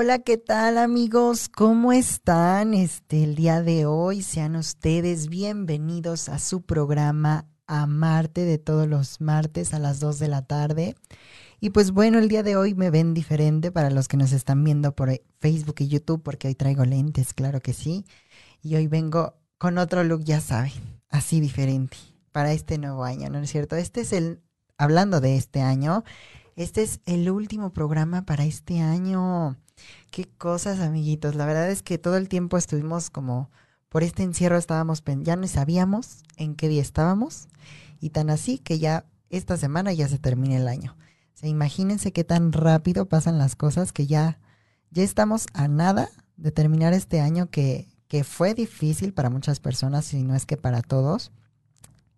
Hola, ¿qué tal amigos? ¿Cómo están? Este el día de hoy sean ustedes bienvenidos a su programa Amarte de todos los martes a las 2 de la tarde. Y pues bueno, el día de hoy me ven diferente para los que nos están viendo por Facebook y YouTube porque hoy traigo lentes, claro que sí. Y hoy vengo con otro look, ya saben, así diferente para este nuevo año, ¿no es cierto? Este es el hablando de este año, este es el último programa para este año. Qué cosas, amiguitos. La verdad es que todo el tiempo estuvimos como por este encierro estábamos, ya no sabíamos en qué día estábamos y tan así que ya esta semana ya se termina el año. O sea, imagínense qué tan rápido pasan las cosas que ya, ya estamos a nada de terminar este año que, que fue difícil para muchas personas, si no es que para todos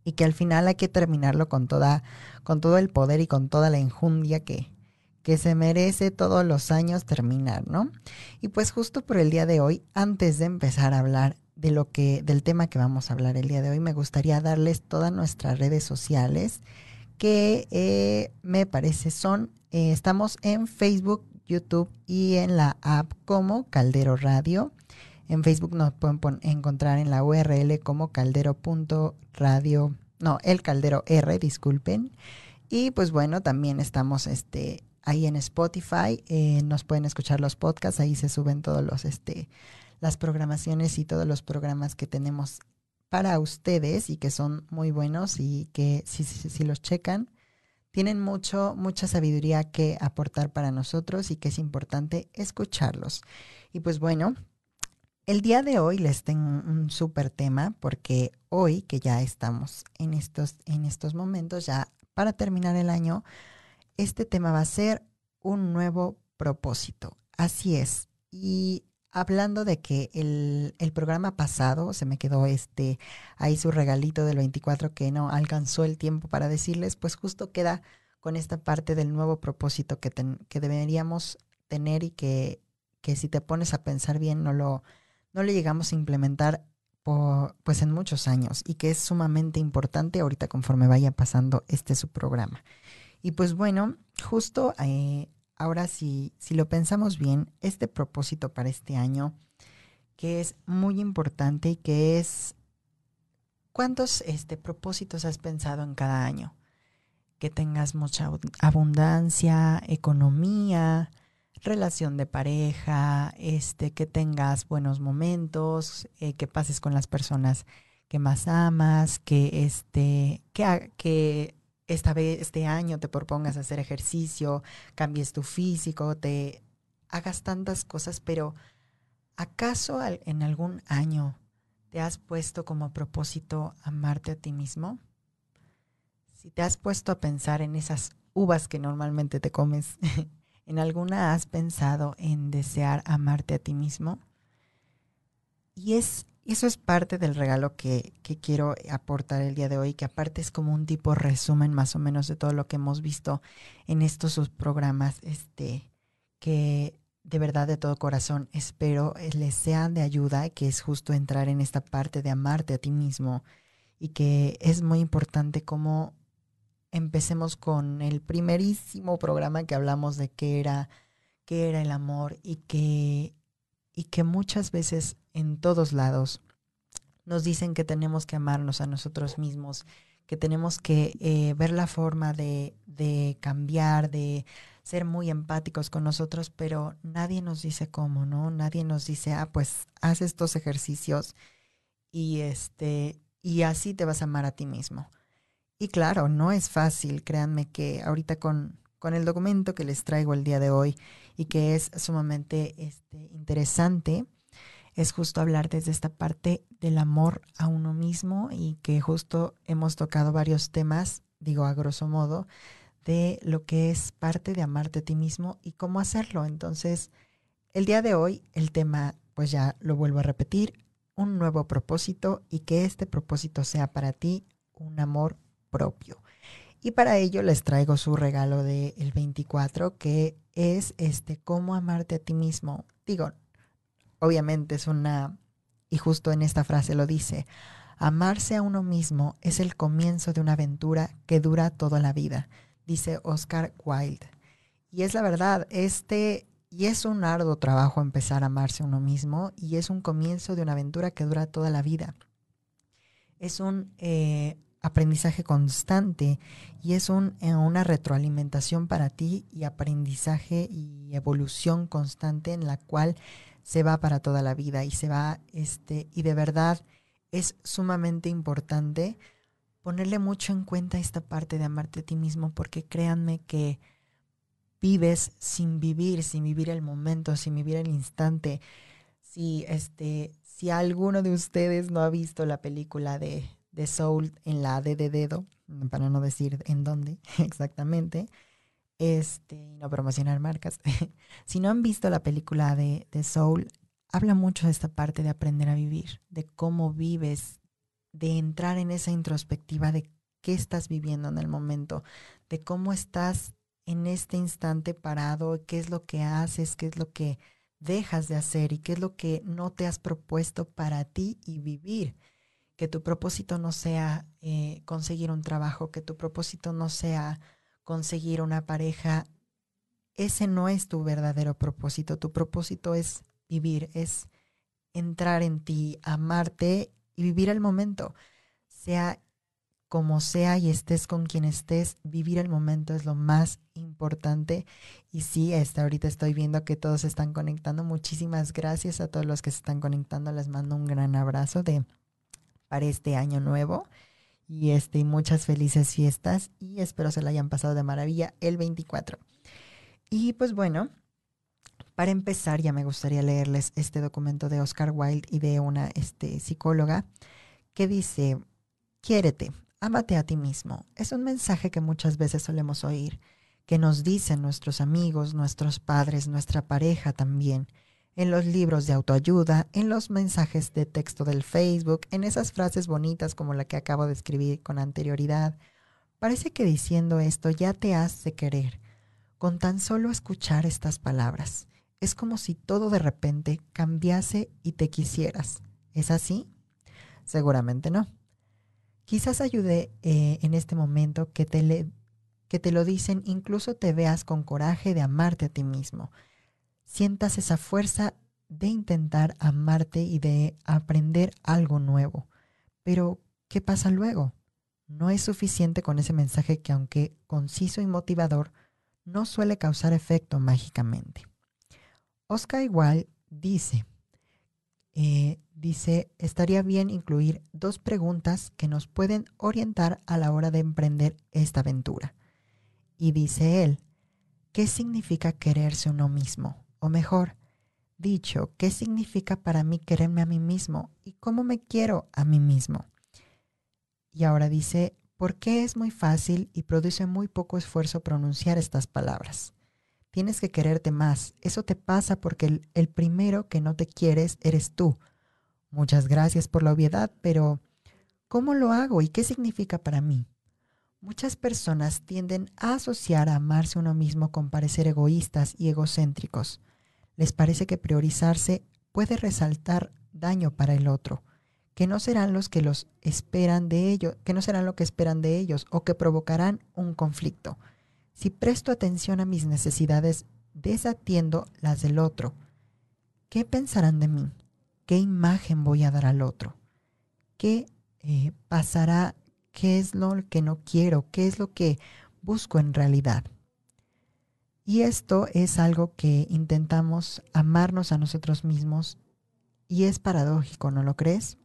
y que al final hay que terminarlo con toda con todo el poder y con toda la enjundia que que se merece todos los años terminar, ¿no? Y pues justo por el día de hoy, antes de empezar a hablar de lo que del tema que vamos a hablar el día de hoy, me gustaría darles todas nuestras redes sociales que eh, me parece son eh, estamos en Facebook, YouTube y en la app como Caldero Radio. En Facebook nos pueden encontrar en la URL como caldero.radio, no, el caldero R, disculpen. Y pues bueno, también estamos este, ahí en Spotify, eh, nos pueden escuchar los podcasts, ahí se suben todos los, este, las programaciones y todos los programas que tenemos para ustedes y que son muy buenos y que si, si, los checan, tienen mucho, mucha sabiduría que aportar para nosotros y que es importante escucharlos. Y pues bueno, el día de hoy les tengo un súper tema porque hoy que ya estamos en estos, en estos momentos, ya para terminar el año, este tema va a ser un nuevo propósito. Así es. Y hablando de que el, el, programa pasado se me quedó este ahí su regalito del 24 que no alcanzó el tiempo para decirles, pues justo queda con esta parte del nuevo propósito que, que deberíamos tener y que, que si te pones a pensar bien no lo, no le llegamos a implementar por, pues en muchos años y que es sumamente importante ahorita conforme vaya pasando este su programa. Y pues bueno, justo eh, ahora si, si lo pensamos bien, este propósito para este año, que es muy importante y que es, ¿cuántos este, propósitos has pensado en cada año? Que tengas mucha abundancia, economía, relación de pareja, este, que tengas buenos momentos, eh, que pases con las personas que más amas, que este, que, que esta vez, este año te propongas hacer ejercicio, cambies tu físico, te hagas tantas cosas, pero ¿acaso en algún año te has puesto como propósito amarte a ti mismo? Si te has puesto a pensar en esas uvas que normalmente te comes ¿En alguna has pensado en desear amarte a ti mismo? Y es, eso es parte del regalo que, que quiero aportar el día de hoy, que aparte es como un tipo resumen más o menos de todo lo que hemos visto en estos programas, este, que de verdad de todo corazón espero les sean de ayuda, que es justo entrar en esta parte de amarte a ti mismo y que es muy importante cómo empecemos con el primerísimo programa que hablamos de qué era, qué era el amor y que, y que muchas veces en todos lados nos dicen que tenemos que amarnos a nosotros mismos, que tenemos que eh, ver la forma de, de cambiar, de ser muy empáticos con nosotros, pero nadie nos dice cómo, ¿no? Nadie nos dice, ah, pues haz estos ejercicios y este, y así te vas a amar a ti mismo. Y claro, no es fácil, créanme que ahorita con, con el documento que les traigo el día de hoy y que es sumamente este, interesante, es justo hablar desde esta parte del amor a uno mismo y que justo hemos tocado varios temas, digo a grosso modo, de lo que es parte de amarte a ti mismo y cómo hacerlo. Entonces, el día de hoy el tema, pues ya lo vuelvo a repetir, un nuevo propósito y que este propósito sea para ti un amor propio. Y para ello les traigo su regalo del el 24, que es este cómo amarte a ti mismo. Digo, obviamente es una, y justo en esta frase lo dice, amarse a uno mismo es el comienzo de una aventura que dura toda la vida, dice Oscar Wilde. Y es la verdad, este, Y es un arduo trabajo empezar a amarse a uno mismo y es un comienzo de una aventura que dura toda la vida. Es un eh, aprendizaje constante y es un, eh, una retroalimentación para ti y aprendizaje y evolución constante en la cual se va para toda la vida y se va, este, y de verdad es sumamente importante ponerle mucho en cuenta esta parte de amarte a ti mismo porque créanme que vives sin vivir, sin vivir el momento, sin vivir el instante. Si este, si alguno de ustedes no ha visto la película de de Soul en la D de dedo, para no decir en dónde exactamente, este, no promocionar marcas. si no han visto la película de, de Soul, habla mucho de esta parte de aprender a vivir, de cómo vives, de entrar en esa introspectiva de qué estás viviendo en el momento, de cómo estás en este instante parado, qué es lo que haces, qué es lo que dejas de hacer y qué es lo que no te has propuesto para ti y vivir que tu propósito no sea eh, conseguir un trabajo, que tu propósito no sea conseguir una pareja. Ese no es tu verdadero propósito. Tu propósito es vivir, es entrar en ti, amarte y vivir el momento. Sea como sea y estés con quien estés, vivir el momento es lo más importante. Y sí, hasta ahorita estoy viendo que todos se están conectando. Muchísimas gracias a todos los que se están conectando. Les mando un gran abrazo de para este año nuevo. Y este, muchas felices fiestas y espero se la hayan pasado de maravilla el 24. Y pues bueno, para empezar ya me gustaría leerles este documento de Oscar Wilde y de una este, psicóloga que dice, quiérete, ámate a ti mismo. Es un mensaje que muchas veces solemos oír, que nos dicen nuestros amigos, nuestros padres, nuestra pareja también en los libros de autoayuda, en los mensajes de texto del Facebook, en esas frases bonitas como la que acabo de escribir con anterioridad. Parece que diciendo esto ya te has de querer. Con tan solo escuchar estas palabras, es como si todo de repente cambiase y te quisieras. ¿Es así? Seguramente no. Quizás ayude eh, en este momento que te, le, que te lo dicen, incluso te veas con coraje de amarte a ti mismo sientas esa fuerza de intentar amarte y de aprender algo nuevo. Pero, ¿qué pasa luego? No es suficiente con ese mensaje que, aunque conciso y motivador, no suele causar efecto mágicamente. Oscar igual dice, eh, dice, estaría bien incluir dos preguntas que nos pueden orientar a la hora de emprender esta aventura. Y dice él, ¿qué significa quererse uno mismo? O mejor, dicho, ¿qué significa para mí quererme a mí mismo y cómo me quiero a mí mismo? Y ahora dice, ¿por qué es muy fácil y produce muy poco esfuerzo pronunciar estas palabras? Tienes que quererte más. Eso te pasa porque el, primero que no te quieres eres tú. Muchas gracias por la obviedad, pero ¿cómo lo hago y qué significa para mí? Muchas personas tienden a asociar a amarse uno mismo con parecer egoístas y egocéntricos les parece que priorizarse puede resaltar daño para el otro, que no serán los que los esperan de ellos, que no serán lo que esperan de ellos o que provocarán un conflicto. Si presto atención a mis necesidades, desatiendo las del otro. ¿Qué pensarán de mí? ¿Qué imagen voy a dar al otro? ¿Qué eh, pasará? ¿Qué es lo que no quiero? ¿Qué es lo que busco en realidad? Y esto es algo que intentamos amarnos a nosotros mismos y es paradójico, ¿no lo crees?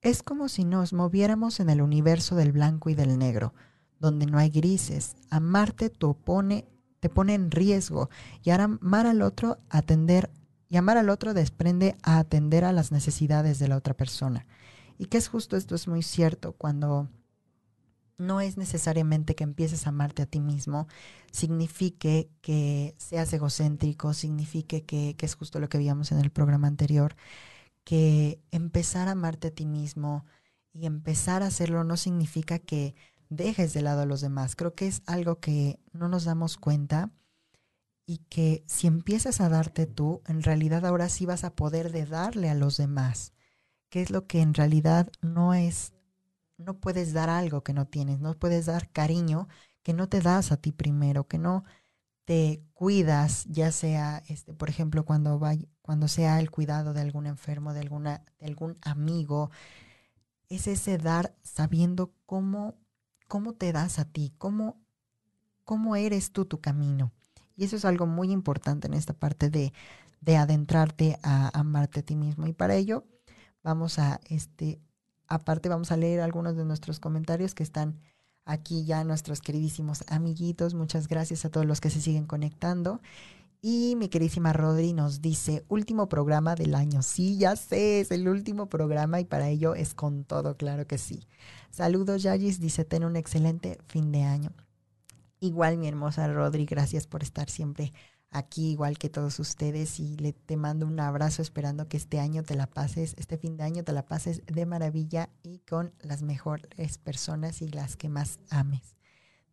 Es como si nos moviéramos en el universo del blanco y del negro, donde no hay grises. Amarte te, opone, te pone en riesgo y amar al otro atender y amar al otro desprende a atender a las necesidades de la otra persona. Y que es justo esto es muy cierto cuando no es necesariamente que empieces a amarte a ti mismo, signifique que seas egocéntrico, signifique que, es justo lo que vimos en el programa anterior, que empezar a amarte a ti mismo y empezar a hacerlo no significa que dejes de lado a los demás. Creo que es algo que no nos damos cuenta y que si empiezas a darte tú, en realidad ahora sí vas a poder de darle a los demás, que es lo que en realidad no es no puedes dar algo que no tienes, no puedes dar cariño que no te das a ti primero, que no te cuidas, ya sea, este, por ejemplo, cuando, va, cuando sea el cuidado de algún enfermo, de, alguna, de algún amigo, es ese dar sabiendo cómo, cómo te das a ti, cómo, cómo eres tú tu camino. Y eso es algo muy importante en esta parte de, de adentrarte a amarte a ti mismo. Y para ello vamos a, este, aparte vamos a leer algunos de nuestros comentarios que están aquí ya nuestros queridísimos amiguitos. Muchas gracias a todos los que se siguen conectando. Y mi queridísima Rodri nos dice, último programa del año. Sí, ya sé, es el último programa y para ello es con todo, claro que sí. Saludos, Yagis, dice, ten un excelente fin de año. Igual, mi hermosa Rodri, gracias por estar siempre aquí igual que todos ustedes y le, te mando un abrazo esperando que este año te la pases, este fin de año te la pases de maravilla y con las mejores personas y las que más ames.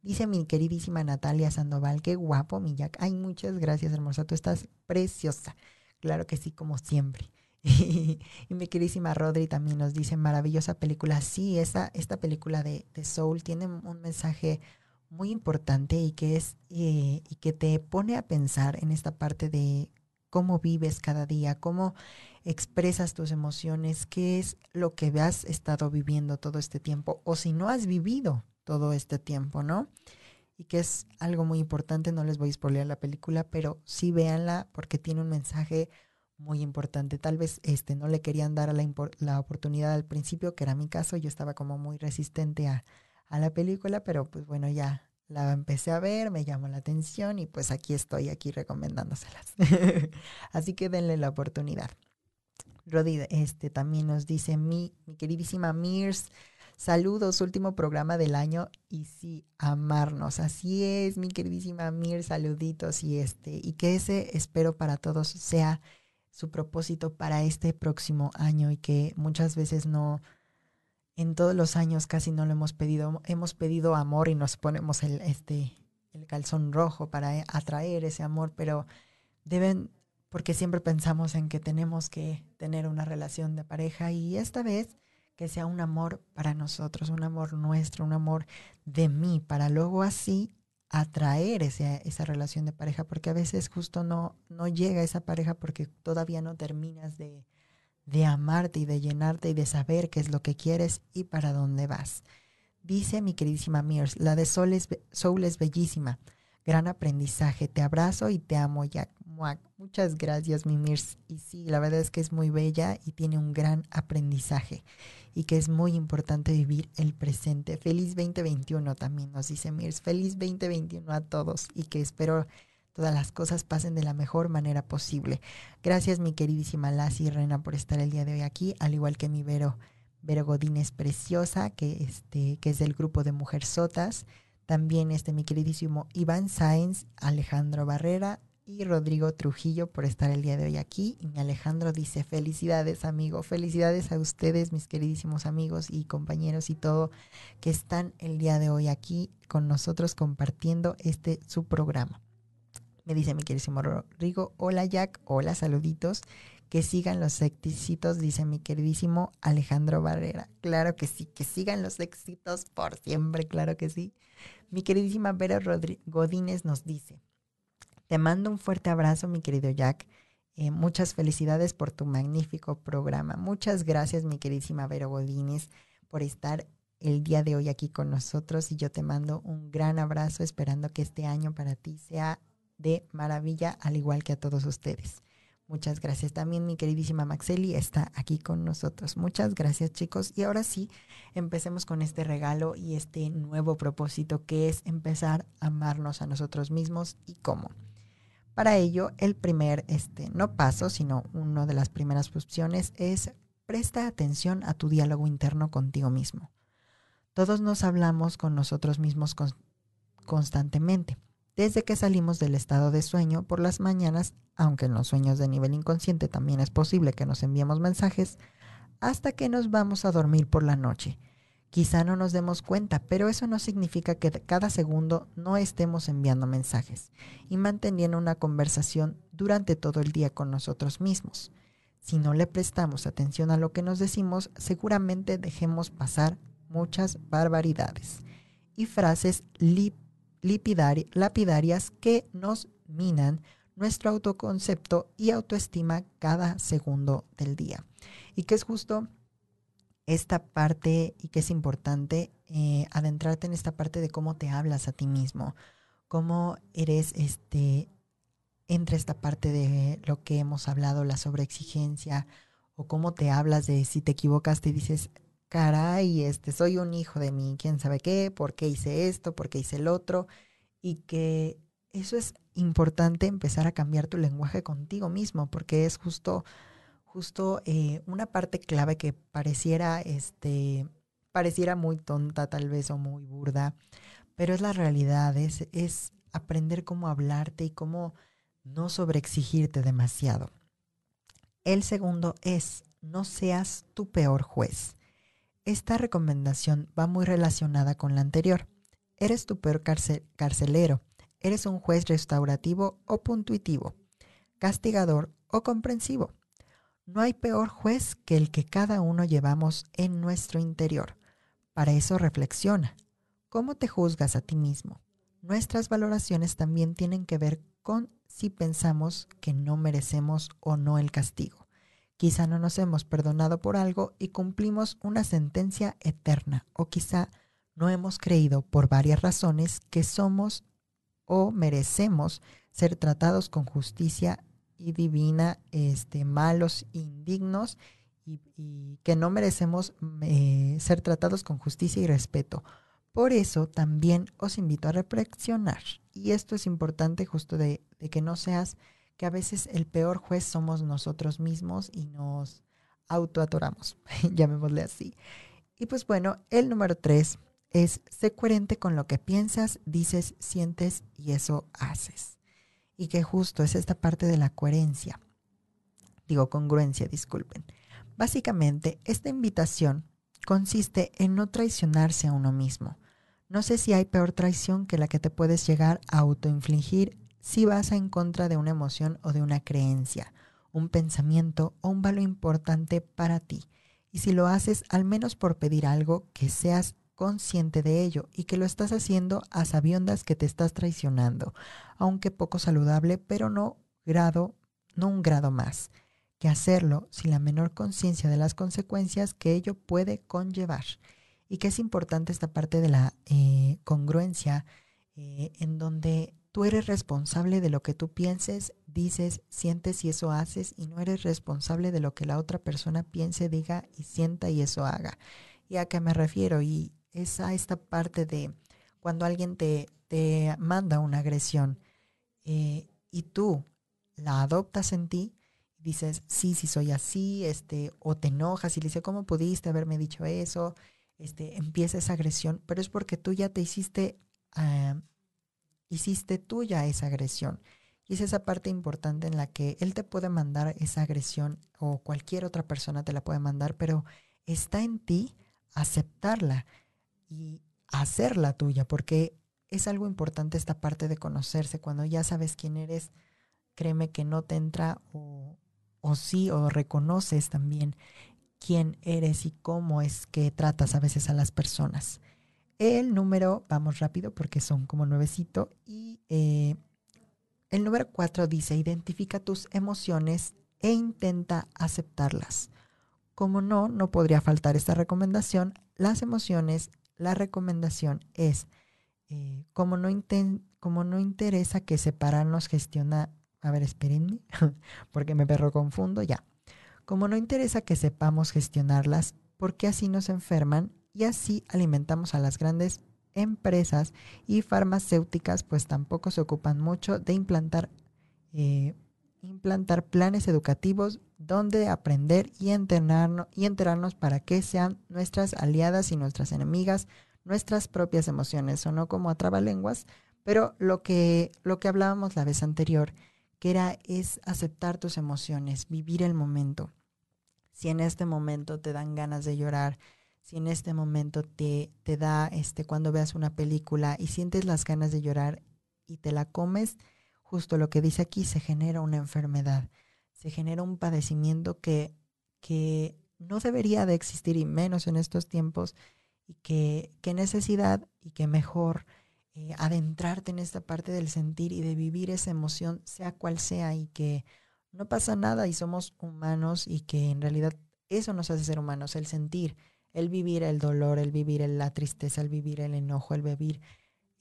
Dice mi queridísima Natalia Sandoval, qué guapo mi Jack. Ay, muchas gracias hermosa, tú estás preciosa. Claro que sí, como siempre. y mi queridísima Rodri también nos dice, maravillosa película. Sí, esa, esta película de, de Soul tiene un mensaje muy importante y que es eh, y que te pone a pensar en esta parte de cómo vives cada día, cómo expresas tus emociones, qué es lo que has estado viviendo todo este tiempo o si no has vivido todo este tiempo, ¿no? Y que es algo muy importante, no les voy a spoilear la película, pero sí véanla porque tiene un mensaje muy importante. Tal vez este no le querían dar la, la oportunidad al principio, que era mi caso, yo estaba como muy resistente a, a la película, pero pues bueno, ya la empecé a ver, me llamó la atención y pues aquí estoy, aquí recomendándoselas. Así que denle la oportunidad. Rodi este, también nos dice mi, mi queridísima Mirs, saludos, último programa del año y sí, amarnos. Así es, mi queridísima Mirs, saluditos y este, y que ese espero para todos sea su propósito para este próximo año y que muchas veces no, en todos los años casi no lo hemos pedido. Hemos pedido amor y nos ponemos el, este, el calzón rojo para atraer ese amor, pero deben, porque siempre pensamos en que tenemos que tener una relación de pareja y esta vez que sea un amor para nosotros, un amor nuestro, un amor de mí, para luego así atraer ese, esa relación de pareja, porque a veces justo no, no llega esa pareja porque todavía no terminas de, de amarte y de llenarte y de saber qué es lo que quieres y para dónde vas. Dice mi queridísima Mears, la de Soul es, bellísima. Gran aprendizaje. Te abrazo y te amo, Jack. Muchas gracias, mi Mears. Y sí, la verdad es que es muy bella y tiene un gran aprendizaje. Y que es muy importante vivir el presente. Feliz 2021 también nos dice Mears. Feliz 2021 a todos. Y que espero todas las cosas pasen de la mejor manera posible. Gracias mi queridísima Lassie Rena por estar el día de hoy aquí, al igual que mi Vero, Vero Godínez Preciosa, que, este, que es del grupo de Mujer Sotas. También este, mi queridísimo Iván Sáenz, Alejandro Barrera y Rodrigo Trujillo por estar el día de hoy aquí. Y mi Alejandro dice, felicidades amigo, felicidades a ustedes, mis queridísimos amigos y compañeros y todo que están el día de hoy aquí con nosotros compartiendo este su programa. Me dice mi queridísimo Rodrigo, hola Jack, hola saluditos, que sigan los éxitos, dice mi queridísimo Alejandro Barrera. Claro que sí, que sigan los éxitos por siempre, claro que sí. Mi queridísima Vera Godínez nos dice, te mando un fuerte abrazo, mi querido Jack. Eh, muchas felicidades por tu magnífico programa. Muchas gracias, mi queridísima Vera Godínez, por estar el día de hoy aquí con nosotros y yo te mando un gran abrazo esperando que este año para ti sea de maravilla, al igual que a todos ustedes. Muchas gracias. También mi queridísima Maxeli está aquí con nosotros. Muchas gracias chicos. Y ahora sí, empecemos con este regalo y este nuevo propósito que es empezar a amarnos a nosotros mismos y cómo. Para ello, el primer, este, no paso, sino una de las primeras opciones es presta atención a tu diálogo interno contigo mismo. Todos nos hablamos con nosotros mismos constantemente desde que salimos del estado de sueño por las mañanas, aunque en los sueños de nivel inconsciente también es posible que nos enviemos mensajes, hasta que nos vamos a dormir por la noche. Quizá no nos demos cuenta, pero eso no significa que cada segundo no estemos enviando mensajes y manteniendo una conversación durante todo el día con nosotros mismos. Si no le prestamos atención a lo que nos decimos, seguramente dejemos pasar muchas barbaridades y frases lapidarias que nos minan nuestro autoconcepto y autoestima cada segundo del día. Y que es justo esta parte y que es importante eh, adentrarte en esta parte de cómo te hablas a ti mismo, cómo eres este entre esta parte de lo que hemos hablado, la sobreexigencia, o cómo te hablas de si te equivocaste y dices, caray, este, soy un hijo de mí, quién sabe qué, por qué hice esto, por qué hice el otro, y que eso es importante empezar a cambiar tu lenguaje contigo mismo, porque es justo, justo eh, una parte clave que pareciera, este, pareciera muy tonta tal vez o muy burda, pero es la realidad, es, es aprender cómo hablarte y cómo no sobreexigirte demasiado. El segundo es, no seas tu peor juez. Esta recomendación va muy relacionada con la anterior. Eres tu peor carcelero, eres un juez restaurativo o puntuitivo, castigador o comprensivo. No hay peor juez que el que cada uno llevamos en nuestro interior. Para eso reflexiona. ¿Cómo te juzgas a ti mismo? Nuestras valoraciones también tienen que ver con si pensamos que no merecemos o no el castigo. Quizá no nos hemos perdonado por algo y cumplimos una sentencia eterna, o quizá no hemos creído por varias razones que somos o merecemos ser tratados con justicia y divina, este, malos, indignos y, que no merecemos eh, ser tratados con justicia y respeto. Por eso también os invito a reflexionar. Y esto es importante justo de, que no seas, que a veces el peor juez somos nosotros mismos y nos autoatoramos, llamémosle así. Y pues bueno, el número tres es sé coherente con lo que piensas, dices, sientes y eso haces. Y que justo es esta parte de la coherencia. Digo congruencia, disculpen. Básicamente, esta invitación consiste en no traicionarse a uno mismo, no sé si hay peor traición que la que te puedes llegar a autoinfligir si vas en contra de una emoción o de una creencia, un pensamiento o un valor importante para ti. Y si lo haces al menos por pedir algo, que seas consciente de ello y que lo estás haciendo a sabiondas que te estás traicionando, aunque poco saludable, pero no grado, no un grado más, que hacerlo sin la menor conciencia de las consecuencias que ello puede conllevar y que es importante esta parte de la eh, congruencia eh, en donde tú eres responsable de lo que tú pienses, dices, sientes y eso haces y no eres responsable de lo que la otra persona piense, diga y sienta y eso haga. ¿Y a qué me refiero? Y es a esta parte de cuando alguien te, te manda una agresión eh, y tú la adoptas en ti, dices, sí, sí soy así, este, o te enojas y le dices, ¿cómo pudiste haberme dicho eso? este, empieza esa agresión, pero es porque tú ya te hiciste, ah, hiciste tuya esa agresión. Y es esa parte importante en la que él te puede mandar esa agresión o cualquier otra persona te la puede mandar, pero está en ti aceptarla y hacerla tuya, porque es algo importante esta parte de conocerse. Cuando ya sabes quién eres, créeme que no te entra o, o sí, o reconoces también quién eres y cómo es que tratas a veces a las personas. El número, vamos rápido porque son como nuevecito, y eh, el número cuatro dice, identifica tus emociones e intenta aceptarlas. Como no, no podría faltar esta recomendación. Las emociones, la recomendación es, eh, como, no como no interesa que separarnos gestiona, a ver, espérenme, porque me perro confundo, ya. Como no interesa que sepamos gestionarlas, porque así nos enferman y así alimentamos a las grandes empresas y farmacéuticas, pues tampoco se ocupan mucho de implantar, eh, implantar planes educativos donde aprender y, entrenarnos, y enterarnos para que sean nuestras aliadas y nuestras enemigas, nuestras propias emociones, o no como a trabalenguas, pero lo que, lo que hablábamos la vez anterior, que era es aceptar tus emociones, vivir el momento. Si en este momento te dan ganas de llorar, si en este momento te, te da este cuando veas una película y sientes las ganas de llorar y te la comes, justo lo que dice aquí, se genera una enfermedad, se genera un padecimiento que, que no debería de existir y menos en estos tiempos y que, qué necesidad y que mejor eh, adentrarte en esta parte del sentir y de vivir esa emoción, sea cual sea, y que no pasa nada y somos humanos y que en realidad eso nos hace ser humanos, el sentir, el vivir el dolor, el vivir la tristeza, el vivir el enojo, el vivir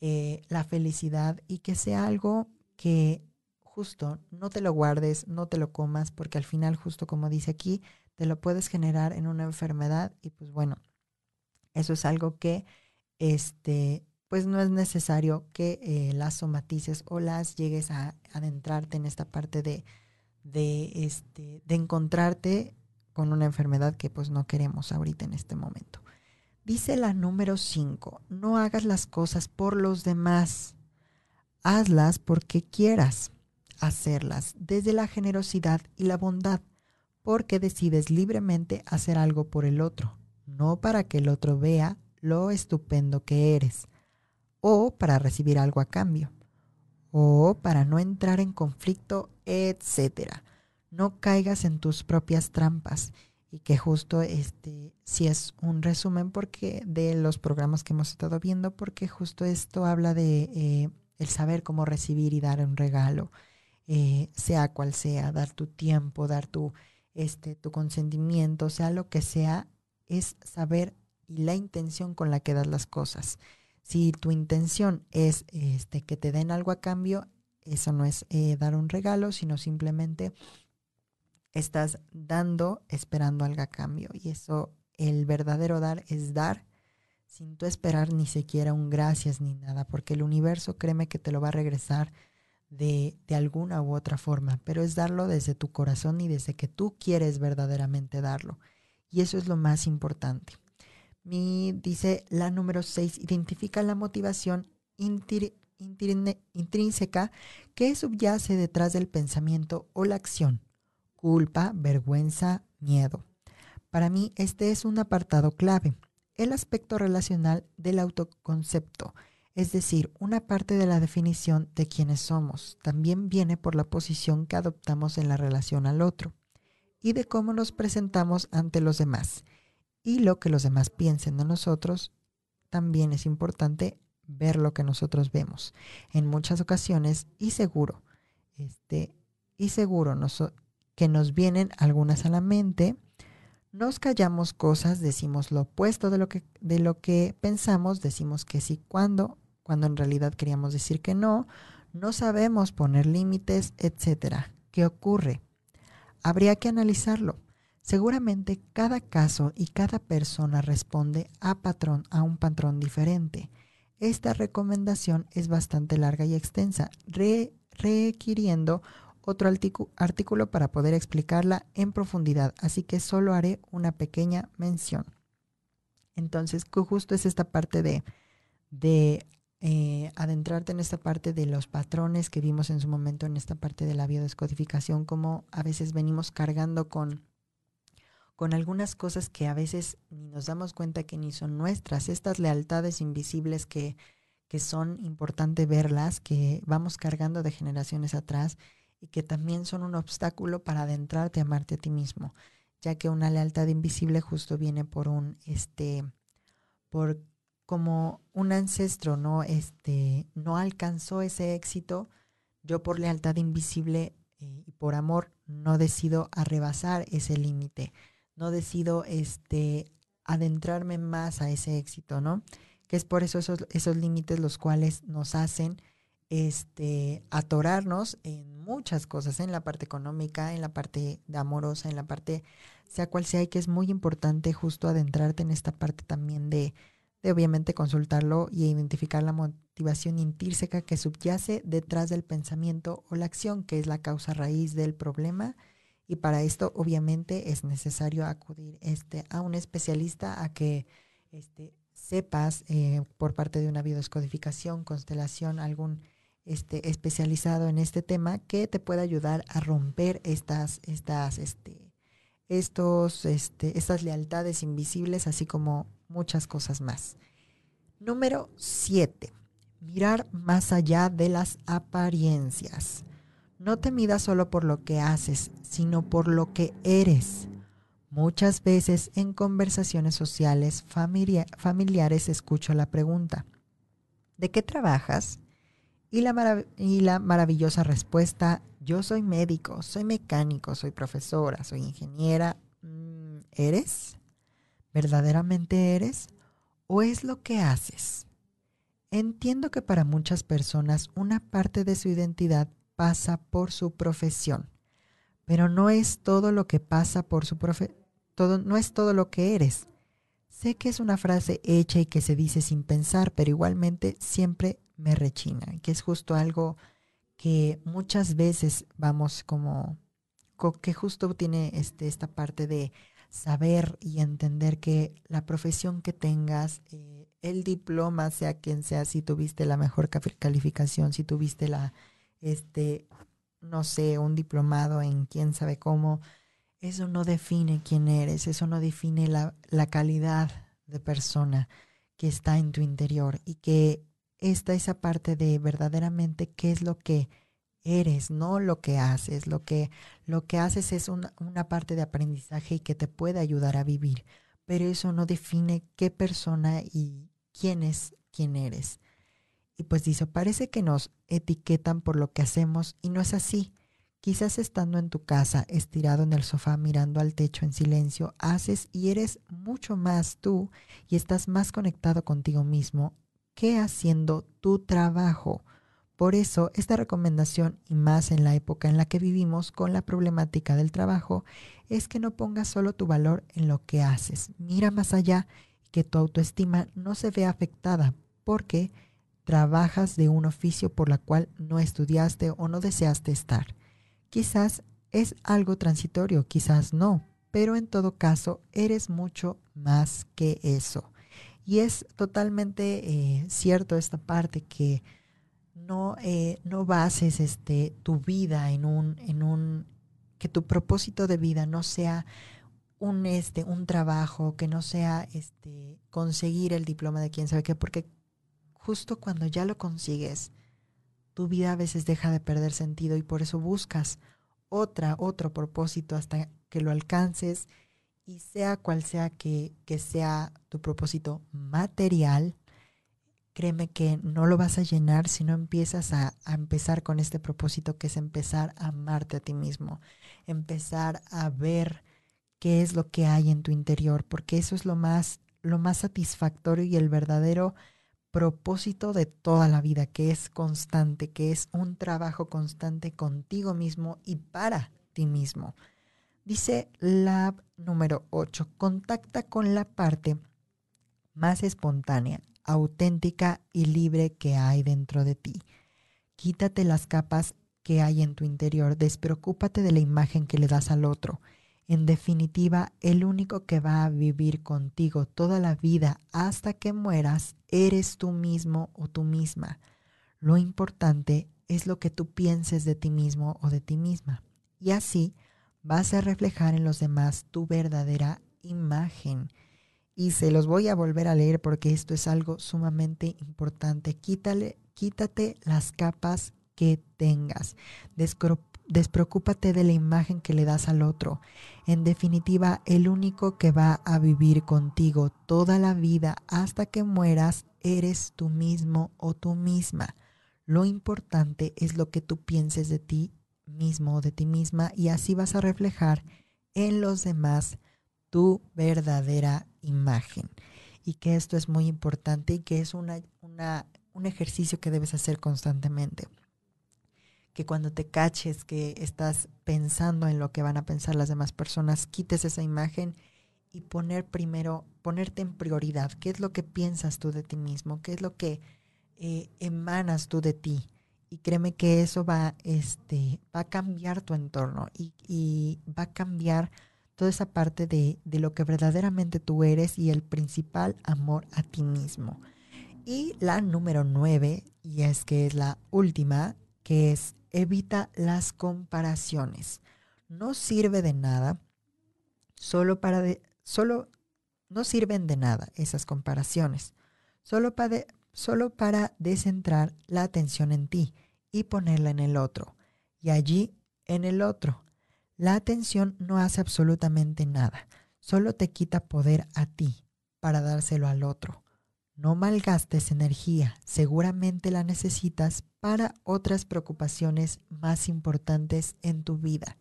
eh, la felicidad y que sea algo que justo no te lo guardes, no te lo comas, porque al final, justo como dice aquí, te lo puedes generar en una enfermedad y pues bueno, eso es algo que este pues no es necesario que eh, las somatices o las llegues a, adentrarte en esta parte de, de, este, de encontrarte con una enfermedad que pues no queremos ahorita en este momento. Dice la número 5, no hagas las cosas por los demás, hazlas porque quieras hacerlas, desde la generosidad y la bondad, porque decides libremente hacer algo por el otro, no para que el otro vea lo estupendo que eres o para recibir algo a cambio, o para no entrar en conflicto, etc. No caigas en tus propias trampas. Y que justo este si es un resumen porque de los programas que hemos estado viendo porque justo esto habla de eh, el saber cómo recibir y dar un regalo eh, sea cual sea dar tu tiempo dar tu este tu consentimiento sea lo que sea es saber y la intención con la que das las cosas. Si tu intención es este, que te den algo a cambio, eso no es eh, dar un regalo, sino simplemente estás dando esperando algo a cambio. Y eso, el verdadero dar es dar sin tú esperar ni siquiera un gracias ni nada, porque el universo créeme que te lo va a regresar de, de alguna u otra forma, pero es darlo desde tu corazón y desde que tú quieres verdaderamente darlo. Y eso es lo más importante. Mi, dice la número 6, identifica la motivación intrínseca que subyace detrás del pensamiento o la acción. Culpa, vergüenza, miedo. Para mí este es un apartado clave, el aspecto relacional del autoconcepto, es decir, una parte de la definición de quiénes somos, también viene por la posición que adoptamos en la relación al otro y de cómo nos presentamos ante los demás y lo que los demás piensen de nosotros, también es importante ver lo que nosotros vemos. En muchas ocasiones, y seguro, este, y seguro que nos vienen algunas a la mente, nos callamos cosas, decimos lo opuesto de lo que, de lo que pensamos, decimos que sí cuando, cuando en realidad queríamos decir que no, no sabemos poner límites, etcétera. ¿Qué ocurre? Habría que analizarlo. Seguramente cada caso y cada persona responde a, patrón, a un patrón diferente. Esta recomendación es bastante larga y extensa, requiriendo otro artículo para poder explicarla en profundidad, así que solo haré una pequeña mención. Entonces, justo es esta parte de, de eh, adentrarte en esta parte de los patrones que vimos en su momento, en esta parte de la biodescodificación, como a veces venimos cargando con con algunas cosas que a veces ni nos damos cuenta que ni son nuestras, estas lealtades invisibles que, que son importante verlas, que vamos cargando de generaciones atrás y que también son un obstáculo para adentrarte a amarte a ti mismo, ya que una lealtad invisible justo viene por un, este, por como un ancestro, ¿no? Este, no alcanzó ese éxito, yo por lealtad invisible eh, y por amor no decido arrebasar ese límite no decido este, adentrarme más a ese éxito, ¿no? Que es por eso esos, esos límites los cuales nos hacen este, atorarnos en muchas cosas, en la parte económica, en la parte de amorosa, en la parte, sea cual sea, y que es muy importante justo adentrarte en esta parte también de, de obviamente consultarlo y identificar la motivación intrínseca que subyace detrás del pensamiento o la acción, que es la causa raíz del problema. Y para esto obviamente es necesario acudir este, a un especialista a que este, sepas eh, por parte de una biodescodificación, constelación, algún este, especializado en este tema que te pueda ayudar a romper estas, estas, este, estos, este, estas lealtades invisibles, así como muchas cosas más. Número 7. Mirar más allá de las apariencias. No te midas solo por lo que haces, sino por lo que eres. Muchas veces en conversaciones sociales familiares escucho la pregunta, ¿De qué trabajas? Y la, y la maravillosa respuesta, yo soy médico, soy mecánico, soy profesora, soy ingeniera. Mm, ¿Eres? ¿Verdaderamente eres? ¿O es lo que haces? Entiendo que para muchas personas una parte de su identidad pasa por su profesión, pero no es todo lo que pasa por su profesión, todo, no es todo lo que eres. Sé que es una frase hecha y que se dice sin pensar, pero igualmente siempre me rechina, que es justo algo que muchas veces vamos como, que justo tiene este, esta parte de saber y entender que la profesión que tengas, eh, el diploma, sea quien sea, si tuviste la mejor calificación, si tuviste la, este, no sé, un diplomado en quién sabe cómo, eso no define quién eres, eso no define la, la calidad de persona que está en tu interior y que está esa parte de verdaderamente qué es lo que eres, no lo que haces. Lo que, lo que haces es una, una parte de aprendizaje y que te puede ayudar a vivir, pero eso no define qué persona y quién es, quién eres. Y pues dice, parece que nos etiquetan por lo que hacemos y no es así. Quizás estando en tu casa, estirado en el sofá, mirando al techo en silencio, haces y eres mucho más tú y estás más conectado contigo mismo que haciendo tu trabajo. Por eso, esta recomendación, y más en la época en la que vivimos con la problemática del trabajo, es que no pongas solo tu valor en lo que haces. Mira más allá que tu autoestima no se vea afectada porque trabajas de un oficio por la cual no estudiaste o no deseaste estar. Quizás es algo transitorio, quizás no, pero en todo caso eres mucho más que eso. Y es totalmente eh, cierto esta parte que no, eh, no bases este, tu vida en un, en un, que tu propósito de vida no sea un este un trabajo que no sea este conseguir el diploma de quién sabe qué porque justo cuando ya lo consigues tu vida a veces deja de perder sentido y por eso buscas otra otro propósito hasta que lo alcances y sea cual sea que, que sea tu propósito material créeme que no lo vas a llenar si no empiezas a, a, empezar con este propósito que es empezar a amarte a ti mismo, empezar a ver qué es lo que hay en tu interior, porque eso es lo más, lo más satisfactorio y el verdadero propósito de toda la vida, que es constante, que es un trabajo constante contigo mismo y para ti mismo. Dice la número 8, contacta con la parte más espontánea, auténtica y libre que hay dentro de ti. Quítate las capas que hay en tu interior, despreocúpate de la imagen que le das al otro en definitiva, el único que va a vivir contigo toda la vida hasta que mueras eres tú mismo o tú misma. Lo importante es lo que tú pienses de ti mismo o de ti misma. Y así vas a reflejar en los demás tu verdadera imagen. Y se los voy a volver a leer porque esto es algo sumamente importante. Quítale, quítate las capas que tengas. Despreocúpate de la imagen que le das al otro. En definitiva, el único que va a vivir contigo toda la vida hasta que mueras eres tú mismo o tú misma. Lo importante es lo que tú pienses de ti mismo o de ti misma y así vas a reflejar en los demás tu verdadera imagen. Y que esto es muy importante y que es una, un ejercicio que debes hacer constantemente que cuando te caches que estás pensando en lo que van a pensar las demás personas, quites esa imagen y poner primero, ponerte en prioridad. ¿Qué es lo que piensas tú de ti mismo? ¿Qué es lo que eh, emanas tú de ti? Y créeme que eso va, este, va a cambiar tu entorno y, y va a cambiar toda esa parte de, de lo que verdaderamente tú eres y el principal amor a ti mismo. Y la número nueve, y es que es la última, que es evita las comparaciones. No sirve de nada, solo para de, solo no sirven de nada esas comparaciones, solo para, solo para descentrar la atención en ti y ponerla en el otro, y allí en el otro. La atención no hace absolutamente nada, solo te quita poder a ti para dárselo al otro. no malgastes energía, seguramente la necesitas para otras preocupaciones más importantes en tu vida.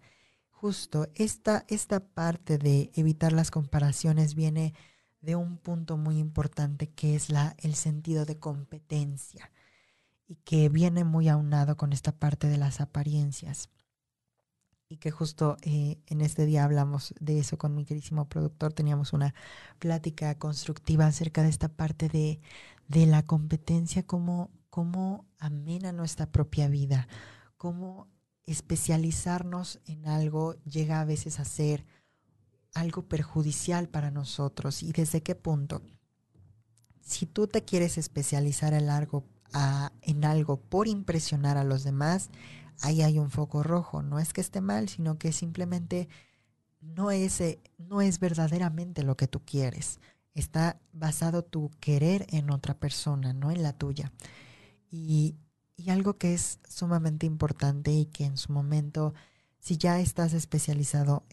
Justo esta, esta parte de evitar las comparaciones viene de un punto muy importante que es la, el sentido de competencia y que viene muy aunado con esta parte de las apariencias. Y que justo eh, en este día hablamos de eso con mi querísimo productor, teníamos una plática constructiva acerca de esta parte de, de la competencia, cómo, cómo amena nuestra propia vida, cómo especializarnos en algo llega a veces a ser algo perjudicial para nosotros y desde qué punto. Si tú te quieres especializar en algo, en algo por impresionar a los demás, ahí hay un foco rojo. No es que esté mal, sino que simplemente no es, eh, no es verdaderamente lo que tú quieres. Está basado tu querer en otra persona, no en la tuya. Y, y algo que es sumamente importante y que en su momento si ya estás especializado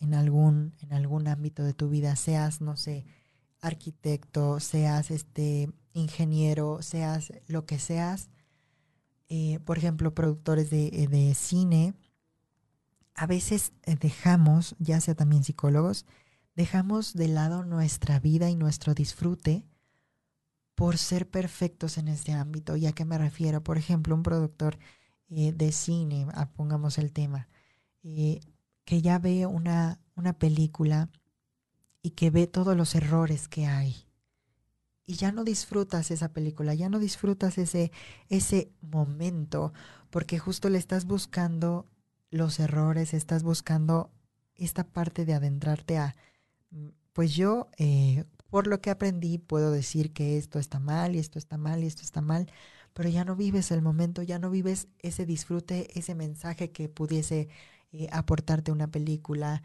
en, algún, en algún ámbito de tu vida, seas, no sé, arquitecto, seas este ingeniero, seas lo que seas, eh, por ejemplo, productores de, eh, de cine, a veces eh, dejamos, ya sea también psicólogos, dejamos de lado nuestra vida y nuestro disfrute por ser perfectos en este ámbito. ¿Y a qué me refiero? Por ejemplo, un productor de cine, ah, pongamos el tema, que ya ve una, una película y que ve todos los errores que hay. Y ya no disfrutas esa película, ya no disfrutas ese, ese momento, porque justo le estás buscando los errores, estás buscando esta parte de adentrarte a, mm, pues yo, eh, por lo que aprendí, puedo decir que esto está mal y esto está mal y esto está mal, pero ya no vives el momento, ya no vives ese disfrute, ese mensaje que pudiese eh, aportarte una película.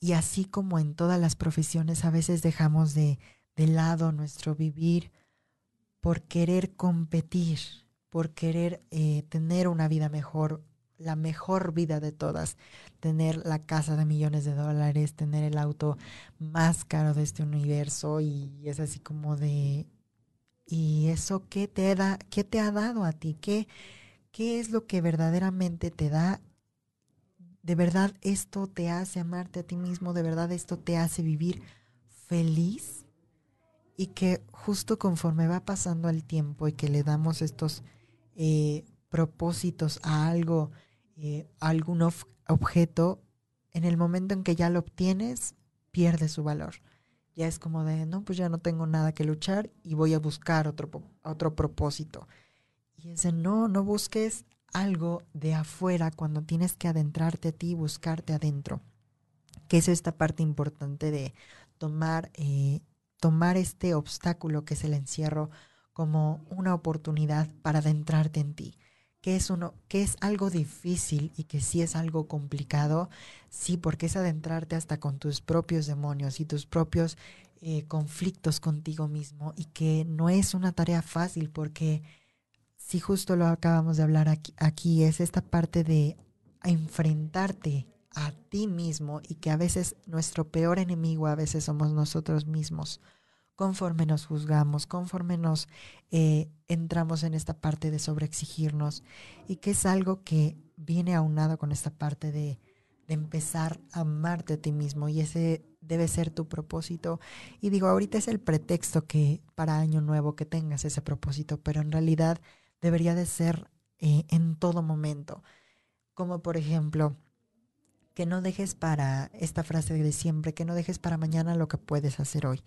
Y así como en todas las profesiones, a veces dejamos de, de lado nuestro vivir por querer competir, por querer eh, tener una vida mejor, la mejor vida de todas, tener la casa de millones de dólares, tener el auto más caro de este universo y es así como de, ¿y eso qué te da, qué te ha dado a ti? ¿Qué, qué es lo que verdaderamente te da ¿De verdad esto te hace amarte a ti mismo? ¿De verdad esto te hace vivir feliz? Y que justo conforme va pasando el tiempo y que le damos estos eh, propósitos a algo, eh, a algún objeto, en el momento en que ya lo obtienes, pierde su valor. Ya es como de, no, pues ya no tengo nada que luchar y voy a buscar otro, otro propósito. Y ese no, no busques algo de afuera cuando tienes que adentrarte a ti y buscarte adentro. Que es esta parte importante de tomar, eh, tomar este obstáculo que es el encierro como una oportunidad para adentrarte en ti. Que es, uno, que es algo difícil y que sí es algo complicado, sí, porque es adentrarte hasta con tus propios demonios y tus propios eh, conflictos contigo mismo y que no es una tarea fácil porque si justo lo acabamos de hablar aquí, es esta parte de enfrentarte a ti mismo y que a veces nuestro peor enemigo a veces somos nosotros mismos conforme nos juzgamos, conforme nos eh, entramos en esta parte de sobreexigirnos y que es algo que viene aunado con esta parte de, de empezar a amarte a ti mismo y ese debe ser tu propósito. Y digo, ahorita es el pretexto que para año nuevo que tengas ese propósito, pero en realidad debería de ser eh, en todo momento. Como por ejemplo, que no dejes para esta frase de siempre, que no dejes para mañana lo que puedes hacer hoy.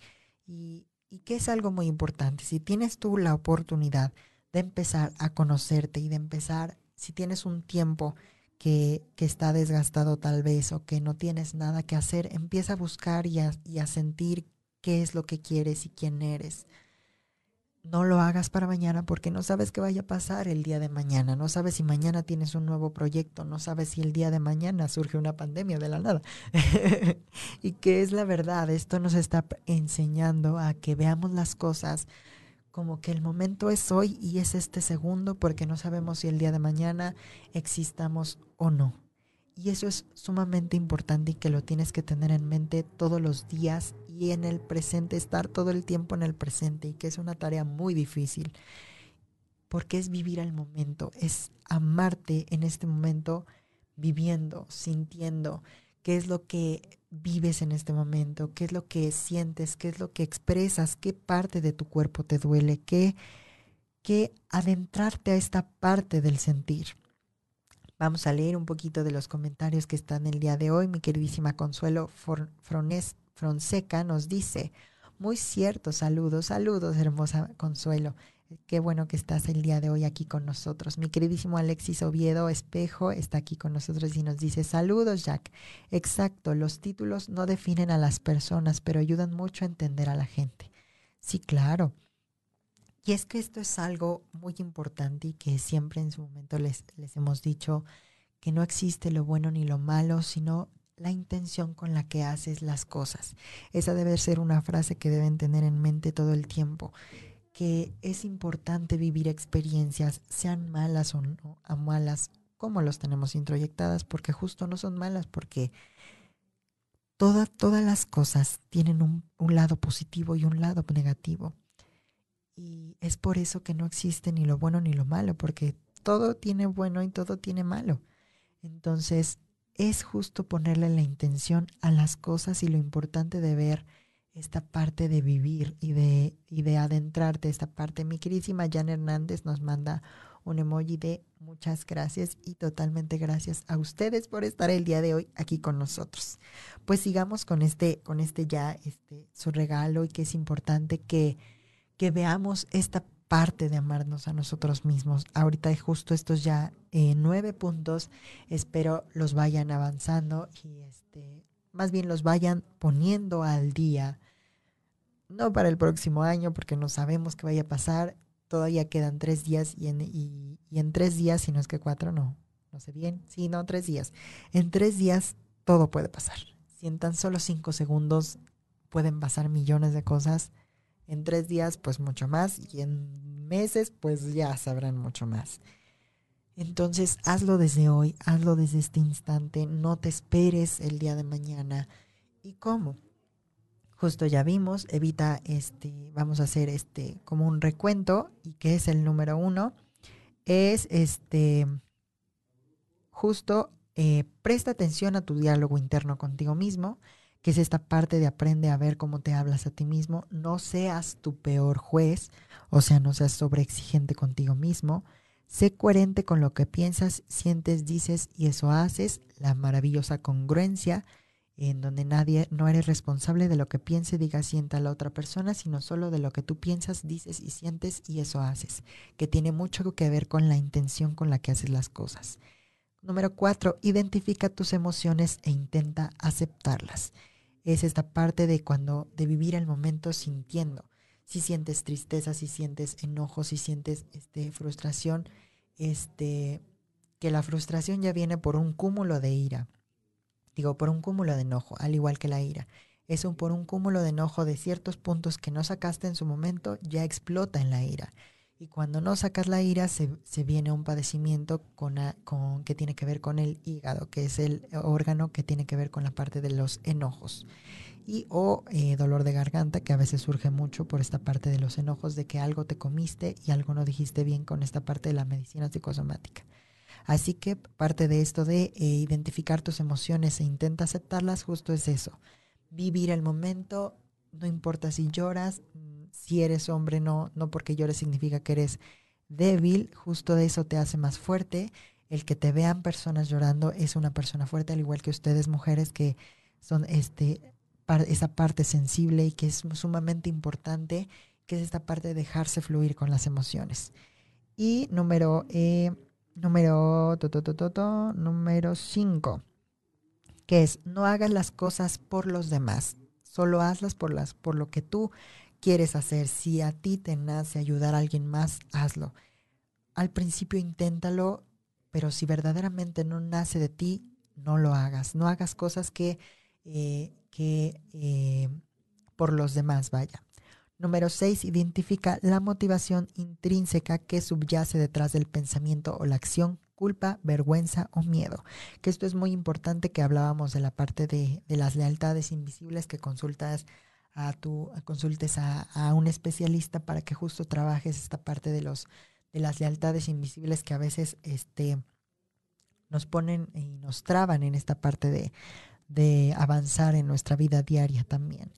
Y, y que es algo muy importante. Si tienes tú la oportunidad de empezar a conocerte y de empezar, si tienes un tiempo que, que, está desgastado tal vez o que no tienes nada que hacer, empieza a buscar y a, y a sentir qué es lo que quieres y quién eres no lo hagas para mañana porque no sabes qué vaya a pasar el día de mañana, no sabes si mañana tienes un nuevo proyecto, no sabes si el día de mañana surge una pandemia de la nada. y que es la verdad, esto nos está enseñando a que veamos las cosas como que el momento es hoy y es este segundo porque no sabemos si el día de mañana existamos o no. Y eso es sumamente importante y que lo tienes que tener en mente todos los días y en el presente, estar todo el tiempo en el presente y que es una tarea muy difícil porque es vivir el momento, es amarte en este momento viviendo, sintiendo qué es lo que vives en este momento, qué es lo que sientes, qué es lo que expresas, qué parte de tu cuerpo te duele, qué, qué adentrarte a esta parte del sentir. Vamos a leer un poquito de los comentarios que están el día de hoy. Mi queridísima Consuelo Frones, Fronseca nos dice, muy cierto, saludos, saludos, hermosa Consuelo. Qué bueno que estás el día de hoy aquí con nosotros. Mi queridísimo Alexis Oviedo Espejo está aquí con nosotros y nos dice, saludos Jack. Exacto, los títulos no definen a las personas, pero ayudan mucho a entender a la gente. Sí, claro. Y es que esto es algo muy importante y que siempre en su momento les, les hemos dicho que no existe lo bueno ni lo malo, sino la intención con la que haces las cosas. Esa debe ser una frase que deben tener en mente todo el tiempo que es importante vivir experiencias, sean malas o no, a malas, como los tenemos introyectadas, porque justo no son malas, porque todas las cosas tienen un lado positivo y un lado negativo. Y es por eso que no existe ni lo bueno ni lo malo, porque todo tiene bueno y todo tiene malo. Entonces, es justo ponerle la intención a las cosas y lo importante de ver esta parte de vivir y de, y de adentrarte, esta parte. Mi queridísima Jan Hernández nos manda un emoji de muchas gracias y totalmente gracias a ustedes por estar el día de hoy aquí con nosotros. Pues sigamos con este, con este ya, este, su regalo y que es importante que, que veamos esta parte de amarnos a nosotros mismos. Ahorita justo estos ya eh, nueve puntos, espero los vayan avanzando y este, más bien los vayan poniendo al día no para el próximo año, porque no sabemos qué vaya a pasar. Todavía quedan tres días y en, y, en tres días, si no es que cuatro, no, no sé bien. Sí, no, tres días. En tres días todo puede pasar. Si en tan solo cinco segundos pueden pasar millones de cosas, en tres días pues mucho más y en meses pues ya sabrán mucho más. Entonces hazlo desde hoy, hazlo desde este instante, no te esperes el día de mañana. ¿Y cómo? justo ya vimos, evita, este, vamos a hacer este como un recuento y que es el número uno, es este, justo eh, presta atención a tu diálogo interno contigo mismo, que es esta parte de aprende a ver cómo te hablas a ti mismo, no seas tu peor juez, o sea, no seas sobreexigente contigo mismo, sé coherente con lo que piensas, sientes, dices y eso haces, la maravillosa congruencia, en donde nadie, no eres responsable de lo que piense, diga, sienta la otra persona, sino solo de lo que tú piensas, dices y sientes y eso haces, que tiene mucho que ver con la intención con la que haces las cosas. Número cuatro, identifica tus emociones e intenta aceptarlas. Es esta parte de cuando, de vivir el momento sintiendo. Si sientes tristeza, si sientes enojo, si sientes este, frustración, este, que la frustración ya viene por un cúmulo de ira digo, por un cúmulo de enojo, al igual que la ira. Es un, por un cúmulo de enojo de ciertos puntos que no sacaste en su momento, ya explota en la ira. Y cuando no sacas la ira, se, viene un padecimiento con, con, que tiene que ver con el hígado, que es el órgano que tiene que ver con la parte de los enojos. Y o eh, dolor de garganta, que a veces surge mucho por esta parte de los enojos, de que algo te comiste y algo no dijiste bien con esta parte de la medicina psicosomática. Así que parte de esto de eh, identificar tus emociones e intenta aceptarlas, justo es eso. Vivir el momento, no importa si lloras, si eres hombre, no, no porque llores significa que eres débil, justo de eso te hace más fuerte. El que te vean personas llorando es una persona fuerte, al igual que ustedes mujeres que son este, esa parte sensible y que es sumamente importante, que es esta parte de dejarse fluir con las emociones. Y número eh, Número, to, número 5, que es no hagas las cosas por los demás, solo hazlas por, las, por lo que tú quieres hacer. Si a ti te nace ayudar a alguien más, hazlo. Al principio inténtalo, pero si verdaderamente no nace de ti, no lo hagas. No hagas cosas que, eh, que eh, por los demás, vaya. Número 6. Identifica la motivación intrínseca que subyace detrás del pensamiento o la acción culpa, vergüenza o miedo. Que esto es muy importante que hablábamos de la parte de, las lealtades invisibles que consultas a tu, consultes a, a, un especialista para que justo trabajes esta parte de los de las lealtades invisibles que a veces este nos ponen y nos traban en esta parte de, de avanzar en nuestra vida diaria también.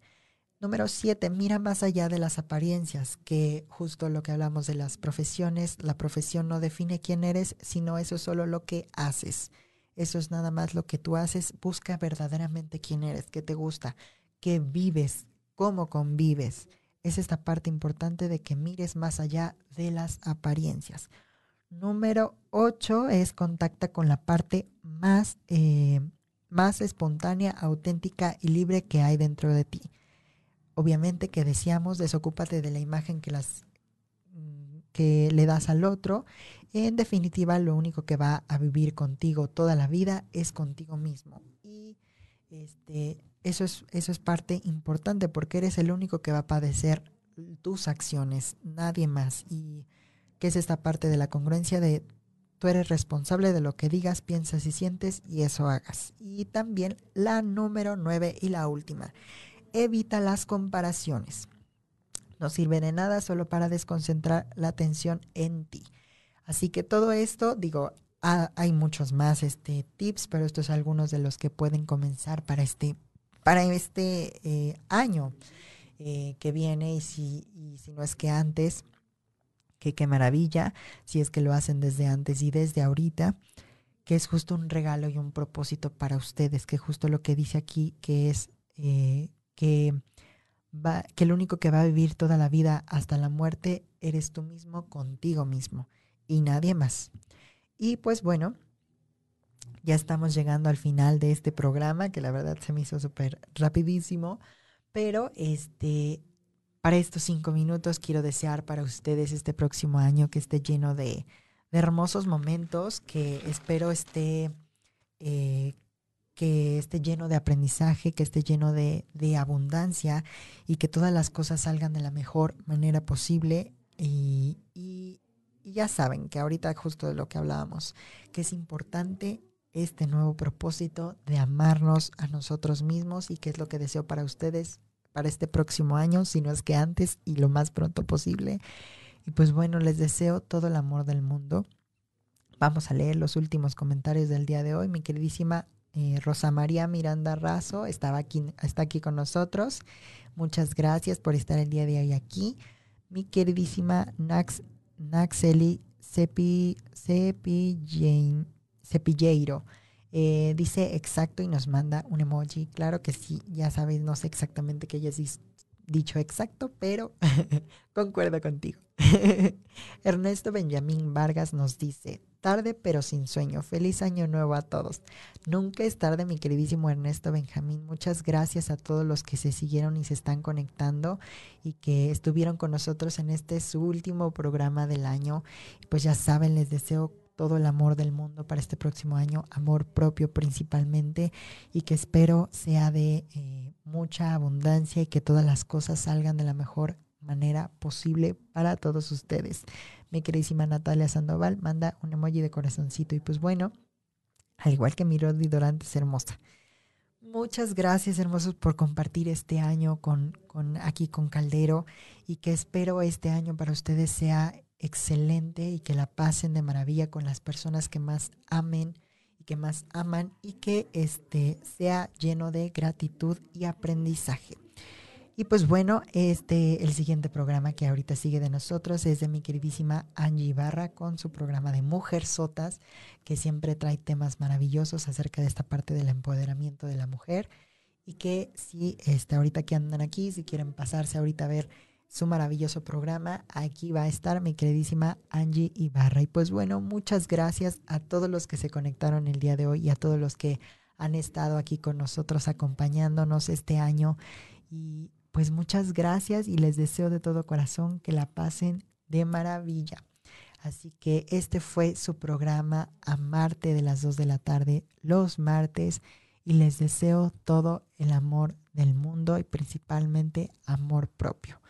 Número siete, mira más allá de las apariencias, que justo lo que hablamos de las profesiones, la profesión no define quién eres, sino eso es solo lo que haces. Eso es nada más lo que tú haces. Busca verdaderamente quién eres, qué te gusta, qué vives, cómo convives. Es esta parte importante de que mires más allá de las apariencias. Número ocho es contacta con la parte más, eh, más espontánea, auténtica y libre que hay dentro de ti obviamente que decíamos, desocúpate de la imagen que las mm, que le das al otro. En definitiva, lo único que va a vivir contigo toda la vida es contigo mismo. Y este, eso, es, eso es parte importante porque eres el único que va a padecer tus acciones, nadie más. Y que es esta parte de la congruencia de tú eres responsable de lo que digas, piensas y sientes y eso hagas. Y también la número nueve y la última evita las comparaciones. No sirve de nada solo para desconcentrar la atención en ti. Así que todo esto, digo, hay muchos más este, tips, pero estos son algunos de los que pueden comenzar para este, para este eh, año eh, que viene y si, y si no es que antes, que qué maravilla, si es que lo hacen desde antes y desde ahorita, que es justo un regalo y un propósito para ustedes, que justo lo que dice aquí, que es eh, que, va, que el único que va a vivir toda la vida hasta la muerte eres tú mismo contigo mismo y nadie más. Y pues bueno, ya estamos llegando al final de este programa, que la verdad se me hizo súper rapidísimo, pero este, para estos cinco minutos quiero desear para ustedes este próximo año que esté lleno de, hermosos momentos, que espero esté eh, que esté lleno de aprendizaje, que esté lleno de, abundancia y que todas las cosas salgan de la mejor manera posible. Y, y, ya saben que ahorita justo de lo que hablábamos, que es importante este nuevo propósito de amarnos a nosotros mismos y que es lo que deseo para ustedes para este próximo año, si no es que antes y lo más pronto posible. Y pues bueno, les deseo todo el amor del mundo. Vamos a leer los últimos comentarios del día de hoy. Mi queridísima eh, Rosa María Miranda Razo estaba aquí, está aquí con nosotros. Muchas gracias por estar el día de hoy aquí. Mi queridísima Nax, Naxeli Cepi, Cepilleiro. Eh, dice exacto y nos manda un emoji. Claro que sí, ya sabes, no sé exactamente qué ella dicho exacto, pero concuerdo contigo. Ernesto Benjamín Vargas nos dice, tarde pero sin sueño. Feliz año nuevo a todos. Nunca es tarde, mi queridísimo Ernesto Benjamín. Muchas gracias a todos los que se siguieron y se están conectando y que estuvieron con nosotros en este su último programa del año. Pues ya saben, les deseo todo el amor del mundo para este próximo año, amor propio principalmente, y que espero sea de eh, mucha abundancia y que todas las cosas salgan de la mejor manera posible para todos ustedes. Mi queridísima Natalia Sandoval manda un emoji de corazoncito y pues bueno, al igual que mi Rodi Dorante es hermosa. Muchas gracias, hermosos, por compartir este año con, con aquí con Caldero y que espero este año para ustedes sea excelente y que la pasen de maravilla con las personas que más amen y que más aman y que este sea lleno de gratitud y aprendizaje. Y pues bueno, este el siguiente programa que ahorita sigue de nosotros es de mi queridísima Angie Barra con su programa de Mujer Sotas, que siempre trae temas maravillosos acerca de esta parte del empoderamiento de la mujer y que si este ahorita que andan aquí, si quieren pasarse ahorita a ver su maravilloso programa. Aquí va a estar mi queridísima Angie Ibarra. Y pues bueno, muchas gracias a todos los que se conectaron el día de hoy y a todos los que han estado aquí con nosotros acompañándonos este año. Y pues muchas gracias y les deseo de todo corazón que la pasen de maravilla. Así que este fue su programa a Marte de las 2 de la tarde, los martes, y les deseo todo el amor del mundo y principalmente amor propio.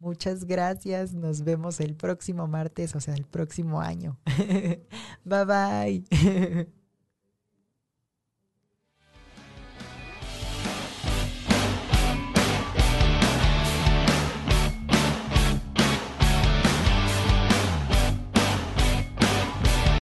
Muchas gracias. Nos vemos el próximo martes, o sea, el próximo año. bye bye.